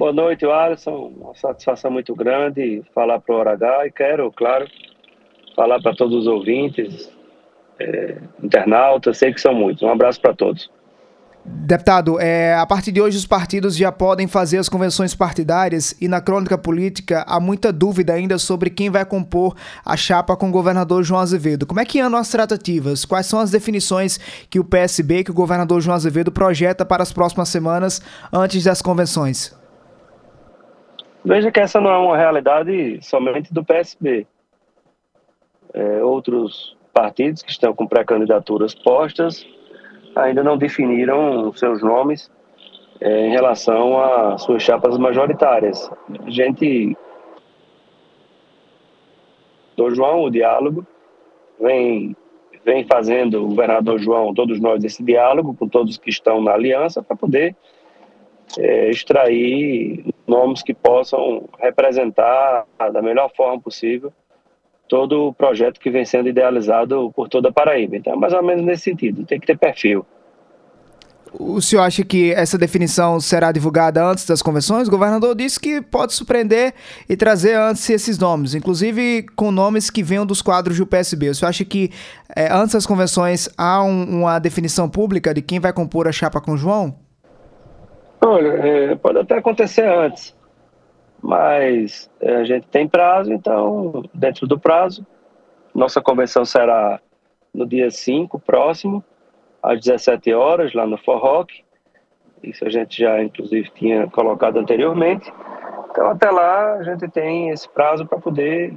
Boa noite, Alisson. Uma satisfação muito grande falar para o H e quero, claro, falar para todos os ouvintes, é, internautas, sei que são muitos. Um abraço para todos. Deputado, é, a partir de hoje os partidos já podem fazer as convenções partidárias e na crônica política há muita dúvida ainda sobre quem vai compor a chapa com o governador João Azevedo. Como é que andam as tratativas? Quais são as definições que o PSB, que o governador João Azevedo projeta para as próximas semanas antes das convenções? Veja que essa não é uma realidade somente do PSB. É, outros partidos que estão com pré-candidaturas postas ainda não definiram seus nomes é, em relação às suas chapas majoritárias. A gente, do João, o diálogo, vem, vem fazendo o governador João, todos nós, esse diálogo com todos que estão na aliança para poder é, extrair nomes que possam representar da melhor forma possível todo o projeto que vem sendo idealizado por toda a Paraíba. Então, mais ou menos nesse sentido, tem que ter perfil. O senhor acha que essa definição será divulgada antes das convenções? O governador disse que pode surpreender e trazer antes esses nomes, inclusive com nomes que venham dos quadros do PSB. O senhor acha que é, antes das convenções há um, uma definição pública de quem vai compor a chapa com João? Olha, é, pode até acontecer antes mas é, a gente tem prazo, então, dentro do prazo, nossa convenção será no dia 5, próximo, às 17 horas, lá no Forrock. Isso a gente já, inclusive, tinha colocado anteriormente. Então, até lá, a gente tem esse prazo para poder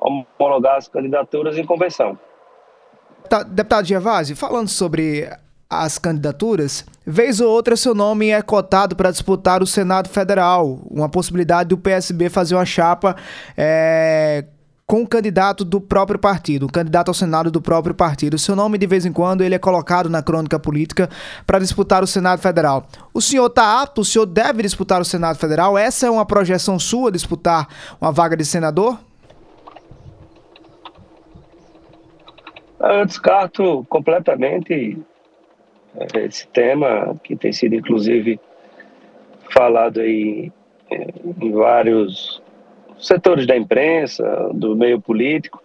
homologar as candidaturas em convenção. Deputado Gervásio, falando sobre as candidaturas, vez ou outra seu nome é cotado para disputar o Senado Federal, uma possibilidade do PSB fazer uma chapa é, com um candidato do próprio partido, um candidato ao Senado do próprio partido. O seu nome, de vez em quando, ele é colocado na crônica política para disputar o Senado Federal. O senhor está apto? O senhor deve disputar o Senado Federal? Essa é uma projeção sua, disputar uma vaga de senador? Eu descarto completamente esse tema que tem sido inclusive falado aí é, em vários setores da imprensa, do meio político,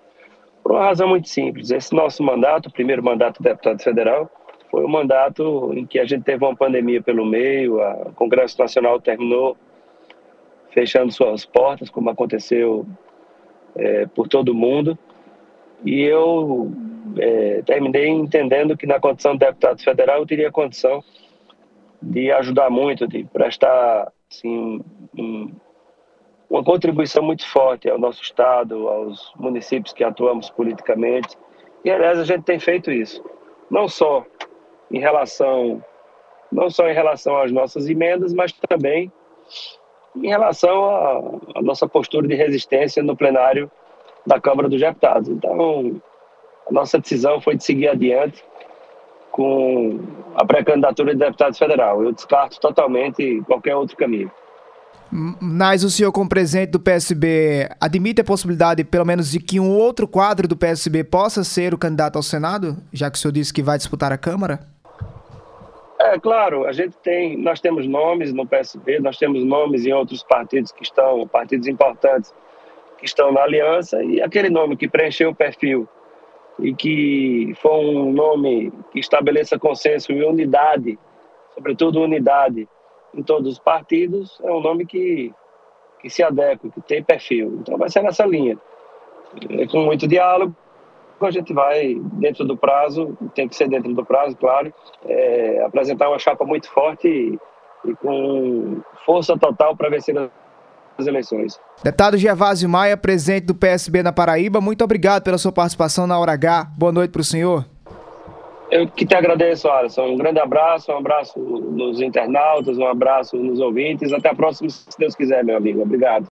por uma razão muito simples. Esse nosso mandato, o primeiro mandato de deputado federal, foi um mandato em que a gente teve uma pandemia pelo meio, o Congresso Nacional terminou fechando suas portas, como aconteceu é, por todo mundo, e eu é, terminei entendendo que na condição de deputado federal eu teria condição de ajudar muito, de prestar assim, um, uma contribuição muito forte ao nosso estado, aos municípios que atuamos politicamente. E aliás a gente tem feito isso, não só em relação não só em relação às nossas emendas, mas também em relação à nossa postura de resistência no plenário da Câmara dos Deputados. Então, a nossa decisão foi de seguir adiante com a pré-candidatura de deputado federal. Eu descarto totalmente qualquer outro caminho. Mas o senhor, como presidente do PSB, admite a possibilidade, pelo menos, de que um outro quadro do PSB possa ser o candidato ao Senado, já que o senhor disse que vai disputar a Câmara? É claro, a gente tem, nós temos nomes no PSB, nós temos nomes em outros partidos que estão, partidos importantes que estão na aliança, e aquele nome que preencheu o perfil e que for um nome que estabeleça consenso e unidade, sobretudo unidade em todos os partidos, é um nome que, que se adequa, que tem perfil. Então vai ser nessa linha. É, com muito diálogo, a gente vai, dentro do prazo, tem que ser dentro do prazo, claro, é, apresentar uma chapa muito forte e, e com força total para vencer as eleições. Deputado Gervásio Maia, presidente do PSB na Paraíba, muito obrigado pela sua participação na Hora H. Boa noite para o senhor. Eu que te agradeço, Alisson. Um grande abraço, um abraço nos internautas, um abraço nos ouvintes. Até a próxima, se Deus quiser, meu amigo. Obrigado.